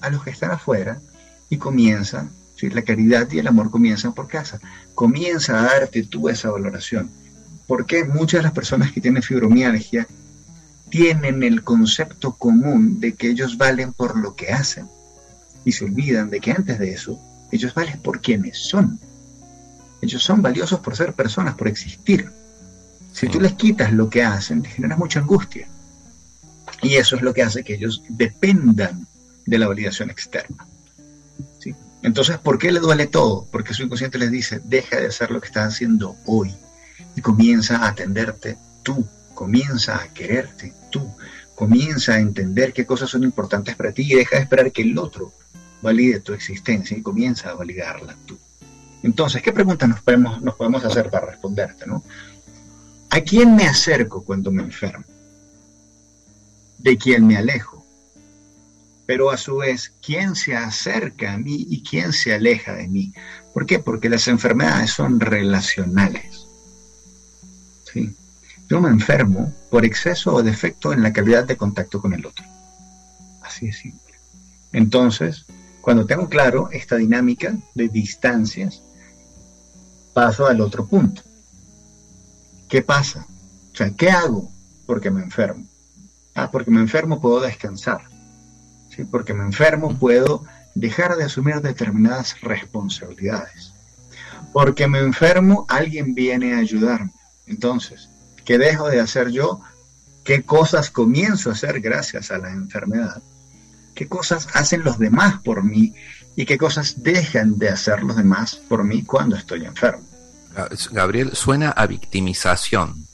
Speaker 4: a los que están afuera y comienza, la caridad y el amor comienzan por casa. Comienza a darte tú esa valoración. Porque muchas de las personas que tienen fibromialgia tienen el concepto común de que ellos valen por lo que hacen y se olvidan de que antes de eso ellos valen por quienes son. Ellos son valiosos por ser personas, por existir. Si tú les quitas lo que hacen, te generas mucha angustia. Y eso es lo que hace que ellos dependan de la validación externa. Entonces, ¿por qué le duele todo? Porque su inconsciente les dice, deja de hacer lo que estás haciendo hoy y comienza a atenderte tú, comienza a quererte tú, comienza a entender qué cosas son importantes para ti y deja de esperar que el otro valide tu existencia y comienza a validarla tú. Entonces, ¿qué preguntas nos podemos, hacer para responderte? ¿A quién me acerco cuando me enfermo? ¿De quién me alejo? Pero a su vez, ¿quién se acerca a mí y quién se aleja de mí? ¿Por qué? Porque las enfermedades son relacionales. ¿Sí? Yo me enfermo por exceso o defecto en la calidad de contacto con el otro. Así de simple. Entonces, cuando tengo claro esta dinámica de distancias, paso al otro punto. ¿Qué pasa? O sea, ¿qué hago porque me enfermo? Ah, porque me enfermo puedo descansar porque me enfermo puedo dejar de asumir determinadas responsabilidades. Porque me enfermo, alguien viene a ayudarme. Entonces, ¿Qué dejo de hacer yo? ¿Qué cosas comienzo a hacer gracias a la enfermedad? ¿Qué cosas hacen los demás por mí? ¿Y qué cosas dejan de hacer los demás por mí cuando estoy enfermo?
Speaker 3: Gabriel, suena a victimización.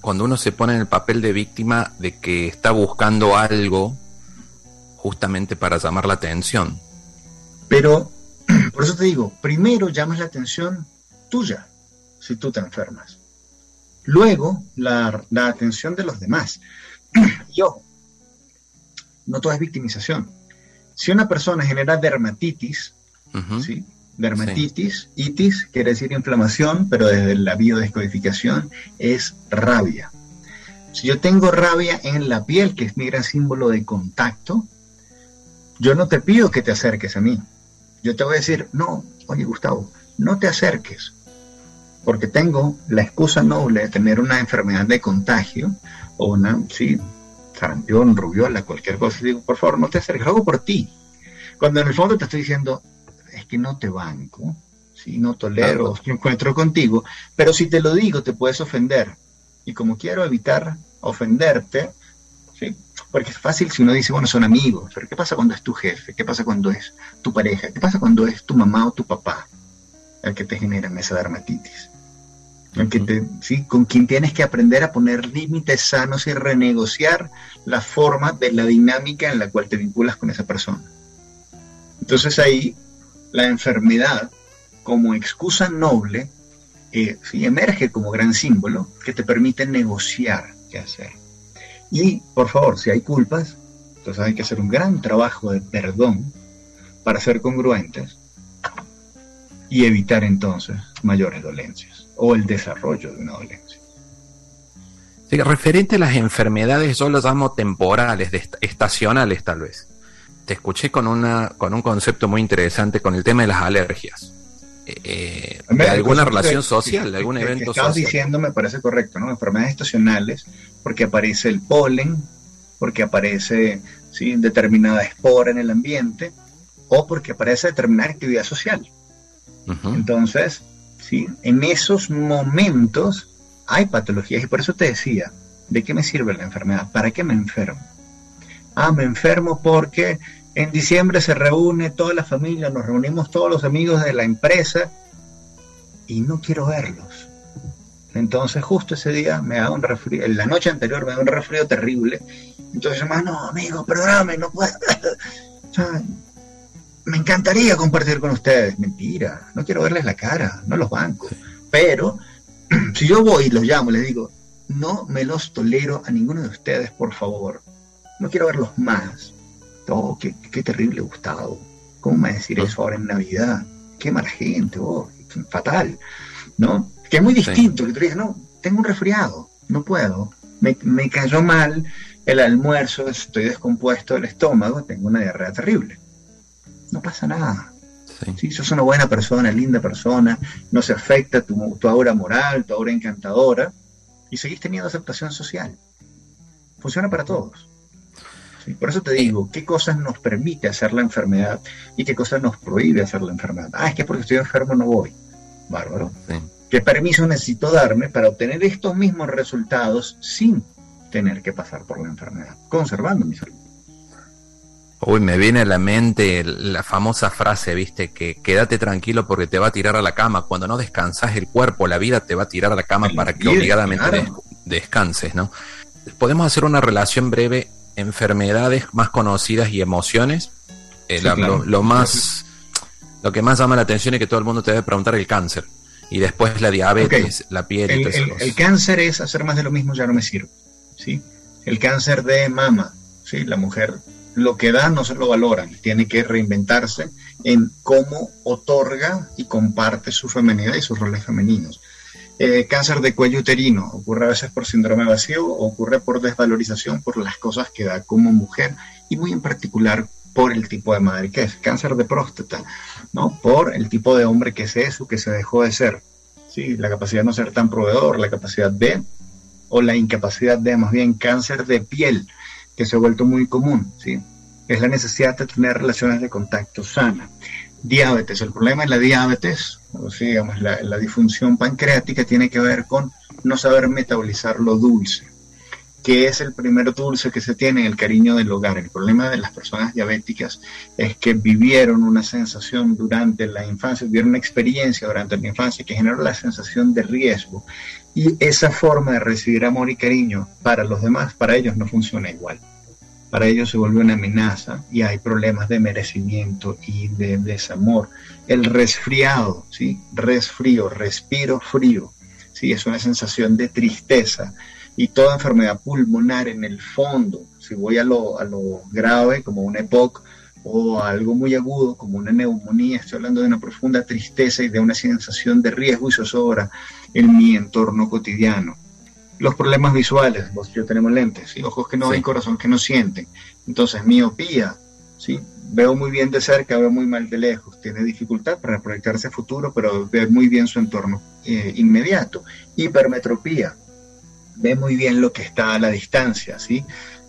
Speaker 3: Cuando uno se pone en el papel de víctima de que está buscando algo justamente para llamar la atención.
Speaker 4: Pero, por eso te digo, primero llamas la atención tuya si tú te enfermas. Luego, la, atención de los demás. Yo, no todo es victimización. Si una persona genera dermatitis, ¿sí? Dermatitis, itis, quiere decir inflamación, pero desde la biodescodificación es rabia. Si yo tengo rabia en la piel, que es mi gran símbolo de contacto, yo no te pido que te acerques a mí. Yo te voy a decir, no, oye Gustavo, no te acerques, porque tengo la excusa noble de tener una enfermedad de contagio o una, sí, sarampión, rubiola, cualquier cosa. Digo, por favor, no te acerques, lo hago por ti. Cuando en el fondo te estoy diciendo, es que no te banco, si no tolero, no encuentro contigo, pero si te lo digo te puedes ofender. Y como quiero evitar ofenderte, ¿sí? porque es fácil si uno dice, bueno, son amigos, pero ¿qué pasa cuando es tu jefe? ¿Qué pasa cuando es tu pareja? ¿Qué pasa cuando es tu mamá o tu papá el que te genera esa dermatitis? El que te, ¿sí? Con quien tienes que aprender a poner límites sanos y renegociar la forma de la dinámica en la cual te vinculas con esa persona. Entonces ahí la enfermedad como excusa noble eh, emerge como gran símbolo que te permite negociar qué hacer. Y, por favor, si hay culpas, entonces hay que hacer un gran trabajo de perdón para ser congruentes y evitar entonces mayores dolencias o el desarrollo de una dolencia.
Speaker 3: referente a las enfermedades, yo las llamo temporales, estacionales tal vez te escuché con, una, con un concepto muy interesante con el tema de las alergias. Eh, de alguna relación social, de algún evento
Speaker 4: que estabas diciendo me parece correcto, ¿no? Enfermedades estacionales, porque aparece el polen, porque aparece ¿sí? determinada espora en el ambiente, o porque aparece determinada actividad social. Entonces, ¿sí? en esos momentos hay patologías, y por eso te decía, ¿de qué me sirve la enfermedad? ¿Para qué me enfermo? Ah, me enfermo porque en diciembre se reúne toda la familia, nos reunimos todos los amigos de la empresa y no quiero verlos. Entonces justo ese día me da un resfrío, en la noche anterior me da un resfrío terrible. Entonces, no, amigo, perdóname, no puedo. me encantaría compartir con ustedes. Mentira, no quiero verles la cara, no los banco. Pero si yo voy y los llamo, les digo, no me los tolero a ninguno de ustedes, por favor. No quiero verlos más. Oh, qué, terrible Gustavo. ¿Cómo me decir eso ahora en Navidad? Qué mala gente, oh, fatal. ¿No? Que es muy distinto, que tú dices, no, tengo un resfriado, no puedo. Me, cayó mal el almuerzo, estoy descompuesto del estómago, tengo una diarrea terrible. No pasa nada. Sí. sos una buena persona, linda persona, no se afecta tu, tu aura moral, tu aura encantadora, y seguís teniendo aceptación social. Funciona para todos. Por eso te digo, ¿qué cosas nos permite hacer la enfermedad y qué cosas nos prohíbe hacer la enfermedad? Ah, es que porque estoy enfermo no voy. Bárbaro. ¿Qué permiso necesito darme para obtener estos mismos resultados sin tener que pasar por la enfermedad, conservando mi salud?
Speaker 3: Uy, me viene a la mente la famosa frase, viste, que quédate tranquilo porque te va a tirar a la cama. Cuando no descansas el cuerpo, la vida te va a tirar a la cama para que obligadamente descanses, ¿no? Podemos hacer una relación breve enfermedades más conocidas y emociones, eh, lo, más lo que más llama la atención es que todo el mundo te debe preguntar el cáncer y después la diabetes, la piel
Speaker 4: el, el, cáncer es hacer más de lo mismo ya no me sirve, ¿sí? El cáncer de mama, ¿sí? La mujer lo que da no se lo valoran, tiene que reinventarse en cómo otorga y comparte su feminidad y sus roles femeninos. Eh, cáncer de cuello uterino ocurre a veces por síndrome vacío, ocurre por desvalorización por las cosas que da como mujer y muy en particular por el tipo de madre que es. Cáncer de próstata, ¿no? Por el tipo de hombre que es eso, que se dejó de ser. Sí, la capacidad de no ser tan proveedor, la capacidad de, o la incapacidad de, más bien, cáncer de piel, que se ha vuelto muy común, ¿sí? Es la necesidad de tener relaciones de contacto sana. Diabetes. El problema en la diabetes, o digamos, la, disfunción pancreática tiene que ver con no saber metabolizar lo dulce, que es el primer dulce que se tiene en el cariño del hogar. El problema de las personas diabéticas es que vivieron una sensación durante la infancia, vivieron una experiencia durante la infancia que generó la sensación de riesgo. Y esa forma de recibir amor y cariño para los demás, para ellos no funciona igual para ellos se vuelve una amenaza y hay problemas de merecimiento y de desamor. El resfriado, ¿sí? Resfrío, respiro frío, ¿sí? Es una sensación de tristeza y toda enfermedad pulmonar en el fondo, si voy a lo, a lo grave como una EPOC o algo muy agudo como una neumonía, estoy hablando de una profunda tristeza y de una sensación de riesgo y zozobra en mi entorno cotidiano los problemas visuales, vos yo tenemos lentes, ¿sí? ojos que no ven, corazón que no sienten. Entonces, miopía, ¿sí? veo muy bien de cerca, veo muy mal de lejos, tiene dificultad para proyectarse a futuro, pero ve muy bien su entorno eh, inmediato. Hipermetropía, ve muy bien lo que está a la distancia, ¿sí?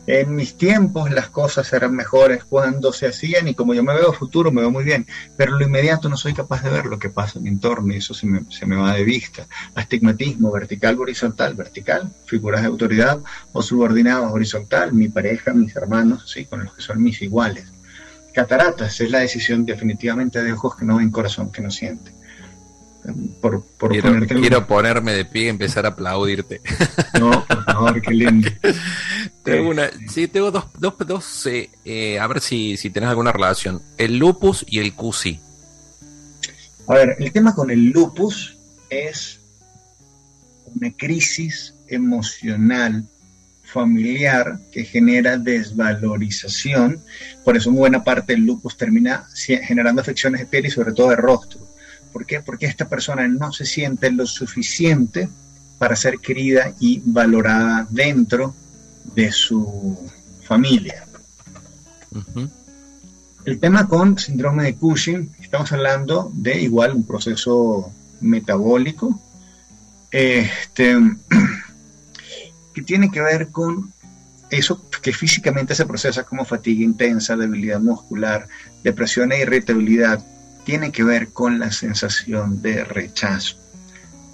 Speaker 4: En mis tiempos las cosas eran mejores cuando se hacían y como yo me veo futuro me veo muy bien, pero lo inmediato no soy capaz de ver lo que pasa en mi entorno y eso se me, se me va de vista. Astigmatismo, vertical, horizontal, vertical, figuras de autoridad o subordinados, horizontal, mi pareja, mis hermanos, sí, con los que son mis iguales. Cataratas es la decisión definitivamente de ojos que no ven, corazón que no siente
Speaker 3: por, quiero, ponerme de pie y empezar a aplaudirte.
Speaker 4: No, por favor, qué lindo.
Speaker 3: tengo una, sí, tengo dos, dos, dos eh, eh, a ver si, si tenés alguna relación. El lupus y el CUSI.
Speaker 4: A ver, el tema con el lupus es una crisis emocional familiar que genera desvalorización, por eso buena parte del lupus termina generando afecciones de piel y sobre todo de rostro. ¿Por qué? Porque esta persona no se siente lo suficiente para ser querida y valorada dentro de su familia. El tema con síndrome de Cushing, estamos hablando de igual un proceso metabólico, este, que tiene que ver con eso que físicamente se procesa como fatiga intensa, debilidad muscular, depresión e irritabilidad, tiene que ver con la sensación de rechazo,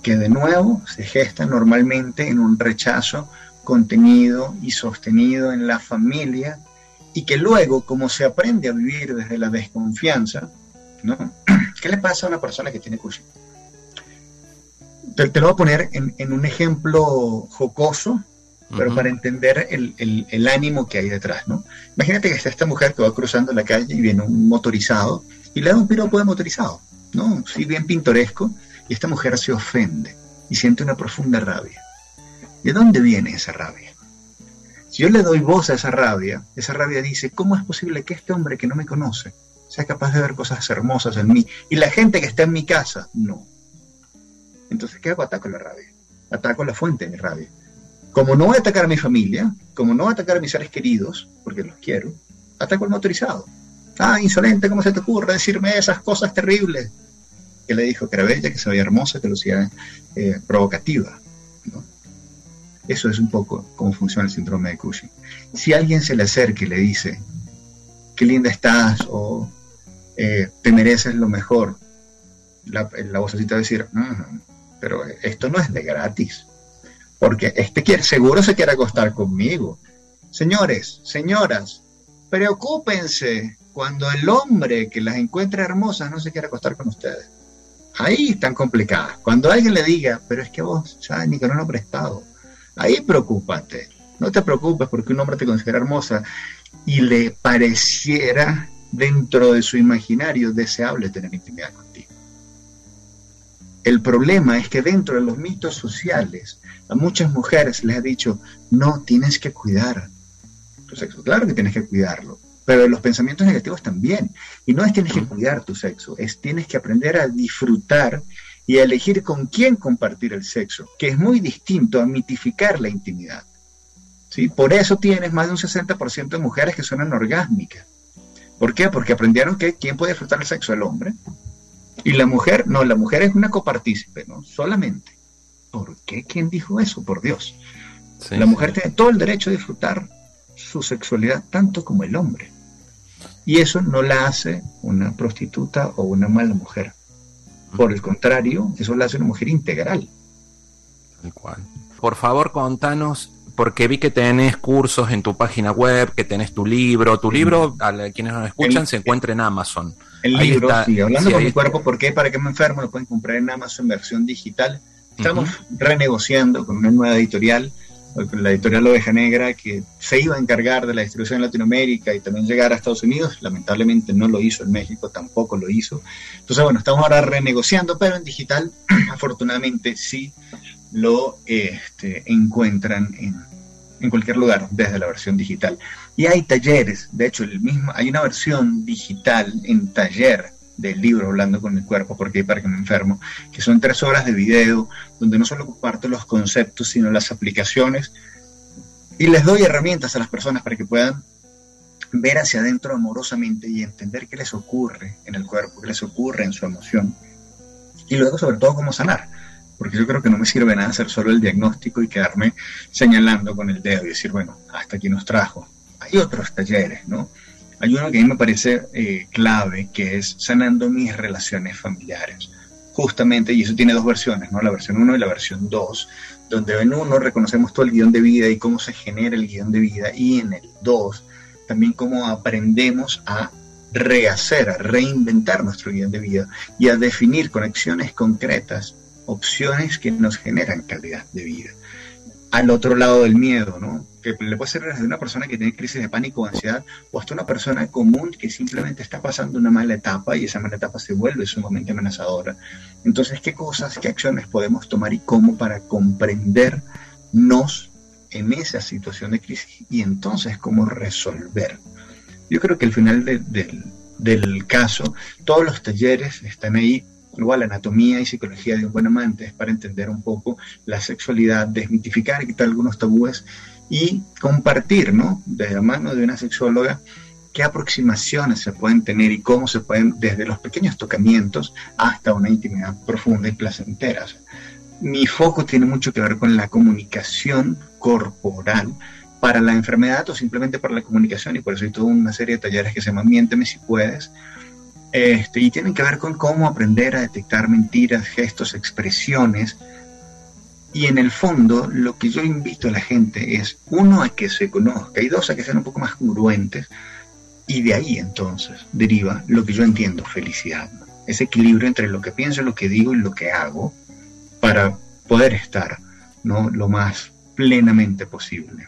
Speaker 4: que de nuevo se gesta normalmente en un rechazo contenido y sostenido en la familia y que luego, como se aprende a vivir desde la desconfianza, ¿no? ¿qué le pasa a una persona que tiene Cushing? Te, lo voy a poner en, un ejemplo jocoso, pero para entender el, ánimo que hay detrás, ¿no? Imagínate que está esta mujer que va cruzando la calle y viene un motorizado y le da un piropo motorizado, ¿no? Sí, bien pintoresco, y esta mujer se ofende y siente una profunda rabia. ¿De dónde viene esa rabia? Si yo le doy voz a esa rabia, esa rabia dice, ¿cómo es posible que este hombre que no me conoce sea capaz de ver cosas hermosas en mí y la gente que está en mi casa no? Entonces, ¿qué hago? Ataco la rabia. Ataco la fuente de mi rabia. Como no voy a atacar a mi familia, como no voy a atacar a mis seres queridos, porque los quiero, ataco al motorizado. Ah, insolente, ¿cómo se te ocurre decirme esas cosas terribles? Que le dijo que era bella, que se veía hermosa, que lucía eh, provocativa. Eso es un poco cómo funciona el síndrome de Cushing. Si alguien se le acerca y le dice, qué linda estás o eh, te mereces lo mejor, la, la vocecita va a decir, pero esto no es de gratis, porque este quiere, seguro se quiere acostar conmigo. Señores, señoras, preocúpense cuando el hombre que las encuentra hermosas no se quiere acostar con ustedes. Ahí están complicadas. Cuando alguien le diga, pero es que vos, ya ni que no lo prestado, ahí preocúpate. No te preocupes porque un hombre te considera hermosa y le pareciera dentro de su imaginario deseable tener intimidad contigo. El problema es que dentro de los mitos sociales a muchas mujeres les ha dicho, no, tienes que cuidar tu sexo. Claro que tienes que cuidarlo, pero los pensamientos negativos también. Y no es tienes que cuidar tu sexo, es tienes que aprender a disfrutar y a elegir con quién compartir el sexo, que es muy distinto a mitificar la intimidad. ¿sí? Por eso tienes más de un 60% de mujeres que son anorgásmicas. ¿Por qué? Porque aprendieron que quién puede disfrutar el sexo, el hombre. Y la mujer, no, la mujer es una copartícipe, ¿no? Solamente. ¿Por qué? ¿Quién dijo eso? Por Dios. la mujer tiene todo el derecho a disfrutar su sexualidad tanto como el hombre. Y eso no la hace una prostituta o una mala mujer. Por el contrario, eso la hace una mujer integral.
Speaker 3: Tal cual. Por favor, contanos porque vi que tenés cursos en tu página web, que tenés tu libro. Tu libro, a quienes nos escuchan, se encuentra en Amazon.
Speaker 4: El libro, sí, hablando con mi cuerpo, ¿por qué? ¿Para qué me enfermo? Lo pueden comprar en Amazon versión digital. Estamos renegociando con una nueva editorial, la editorial Oveja Negra, que se iba a encargar de la distribución en Latinoamérica y también llegar a Estados Unidos. Lamentablemente no lo hizo en México, tampoco lo hizo. Entonces, bueno, estamos ahora renegociando, pero en digital, afortunadamente, sí lo este, encuentran en, en, cualquier lugar desde la versión digital. Y hay talleres, de hecho, el mismo, hay una versión digital en taller del libro Hablando con el cuerpo, porque hay para que me enfermo, que son tres horas de video donde no solo comparto los conceptos, sino las aplicaciones y les doy herramientas a las personas para que puedan ver hacia adentro amorosamente y entender qué les ocurre en el cuerpo, qué les ocurre en su emoción y luego sobre todo cómo sanar porque yo creo que no me sirve nada hacer solo el diagnóstico y quedarme señalando con el dedo y decir, bueno, hasta aquí nos trajo. Hay otros talleres, ¿no? Hay uno que a mí me parece eh, clave, que es sanando mis relaciones familiares. Justamente, y eso tiene dos versiones, ¿no? La versión 1 y la versión 2, donde en uno reconocemos todo el guion de vida y cómo se genera el guion de vida, y en el 2 también cómo aprendemos a rehacer, a reinventar nuestro guion de vida y a definir conexiones concretas opciones que nos generan calidad de vida. Al otro lado del miedo, ¿no? Que le puede ser desde una persona que tiene crisis de pánico o ansiedad o hasta una persona común que simplemente está pasando una mala etapa y esa mala etapa se vuelve sumamente amenazadora. Entonces, ¿qué cosas, qué acciones podemos tomar y cómo para comprendernos en esa situación de crisis y entonces cómo resolver? Yo creo que al final del caso, todos los talleres están ahí igual anatomía y psicología de un buen amante es para entender un poco la sexualidad, desmitificar, quitar algunos tabúes y compartir, ¿no? De la mano de una sexóloga, qué aproximaciones se pueden tener y cómo se pueden, desde los pequeños tocamientos hasta una intimidad profunda y placentera. mi foco tiene mucho que ver con la comunicación corporal para la enfermedad o simplemente para la comunicación y por eso hay toda una serie de talleres que se llaman Miénteme si puedes, este, y tienen que ver con cómo aprender a detectar mentiras, gestos, expresiones. Y en el fondo, lo que yo invito a la gente es, uno, a que se conozca, y dos, a que sean un poco más congruentes. Y de ahí entonces deriva lo que yo entiendo felicidad. Ese equilibrio entre lo que pienso, lo que digo y lo que hago para poder estar ¿no? lo más plenamente posible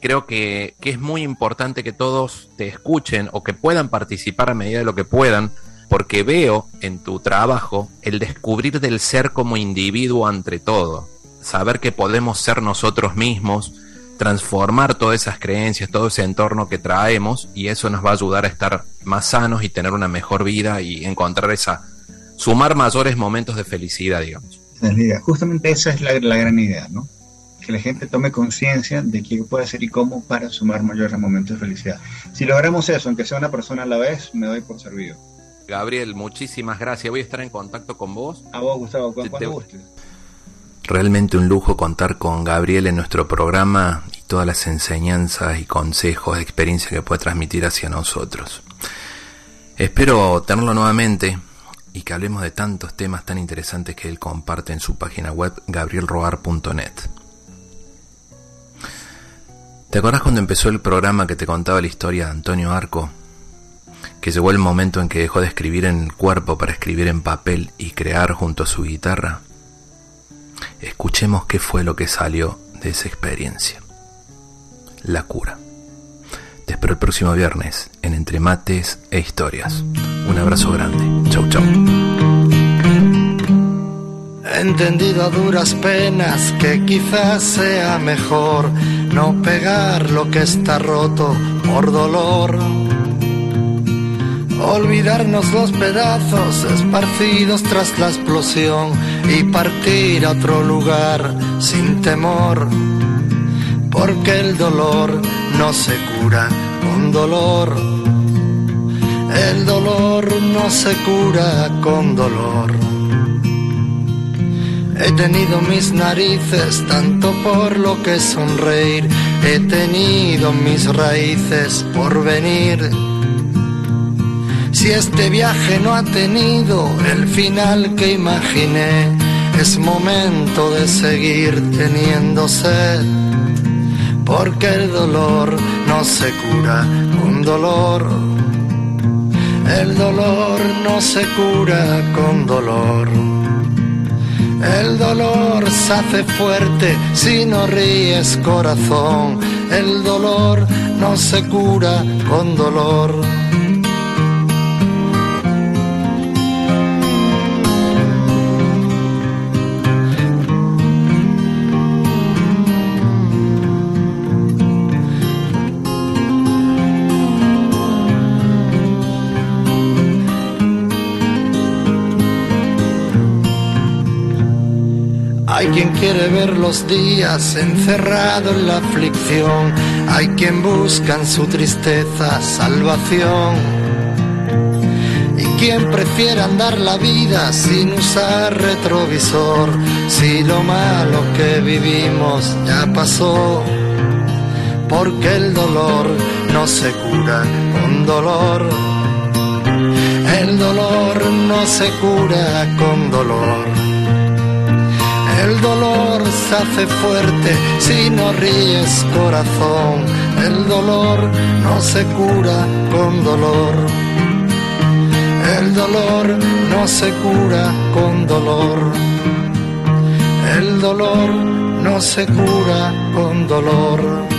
Speaker 3: creo que, es muy importante que todos te escuchen o que puedan participar a medida de lo que puedan, porque veo en tu trabajo el descubrir del ser como individuo ante todo, saber que podemos ser nosotros mismos, transformar todas esas creencias, todo ese entorno que traemos y eso nos va a ayudar a estar más sanos y tener una mejor vida y encontrar esa, sumar mayores momentos de felicidad, digamos.
Speaker 4: Justamente esa es la, la gran idea, ¿no? que la gente tome conciencia de qué puede hacer y cómo para sumar mayores momentos de felicidad. Si logramos eso, aunque sea una persona a la vez, me doy por servido.
Speaker 3: Gabriel, muchísimas gracias. Voy a estar en contacto con vos.
Speaker 4: A vos, Gustavo, cuando te, gustes.
Speaker 3: Realmente un lujo contar con Gabriel en nuestro programa y todas las enseñanzas y consejos de experiencia que puede transmitir hacia nosotros. Espero tenerlo nuevamente y que hablemos de tantos temas tan interesantes que él comparte en su página web gabrielroar.net. ¿Te acuerdas cuando empezó el programa que te contaba la historia de Antonio Arco? Que llegó el momento en que dejó de escribir en el cuerpo para escribir en papel y crear junto a su guitarra. Escuchemos qué fue lo que salió de esa experiencia. La cura. Te espero el próximo viernes en Entre Mates e Historias. Un abrazo grande. Chau, chau.
Speaker 2: He entendido a duras penas que quizás sea mejor no pegar lo que está roto por dolor. Olvidarnos los pedazos esparcidos tras la explosión y partir a otro lugar sin temor. Porque el dolor no se cura con dolor. El dolor no se cura con dolor. He tenido mis narices tanto por lo que sonreír, he tenido mis raíces por venir. Si este viaje no ha tenido el final que imaginé, es momento de seguir teniendo sed, porque el dolor no se cura con dolor. El dolor no se cura con dolor. El dolor se hace fuerte si no ríes corazón. El dolor no se cura con dolor. Hay quien quiere ver los días encerrado en la aflicción, hay quien busca en su tristeza salvación. Y quien prefiere andar la vida sin usar retrovisor, si lo malo que vivimos ya pasó. Porque el dolor no se cura con dolor. El dolor no se cura con dolor. El dolor se hace fuerte si no ríes corazón. El dolor no se cura con dolor. El dolor no se cura con dolor. El dolor no se cura con dolor.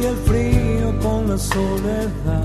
Speaker 1: Y el frío con la soledad.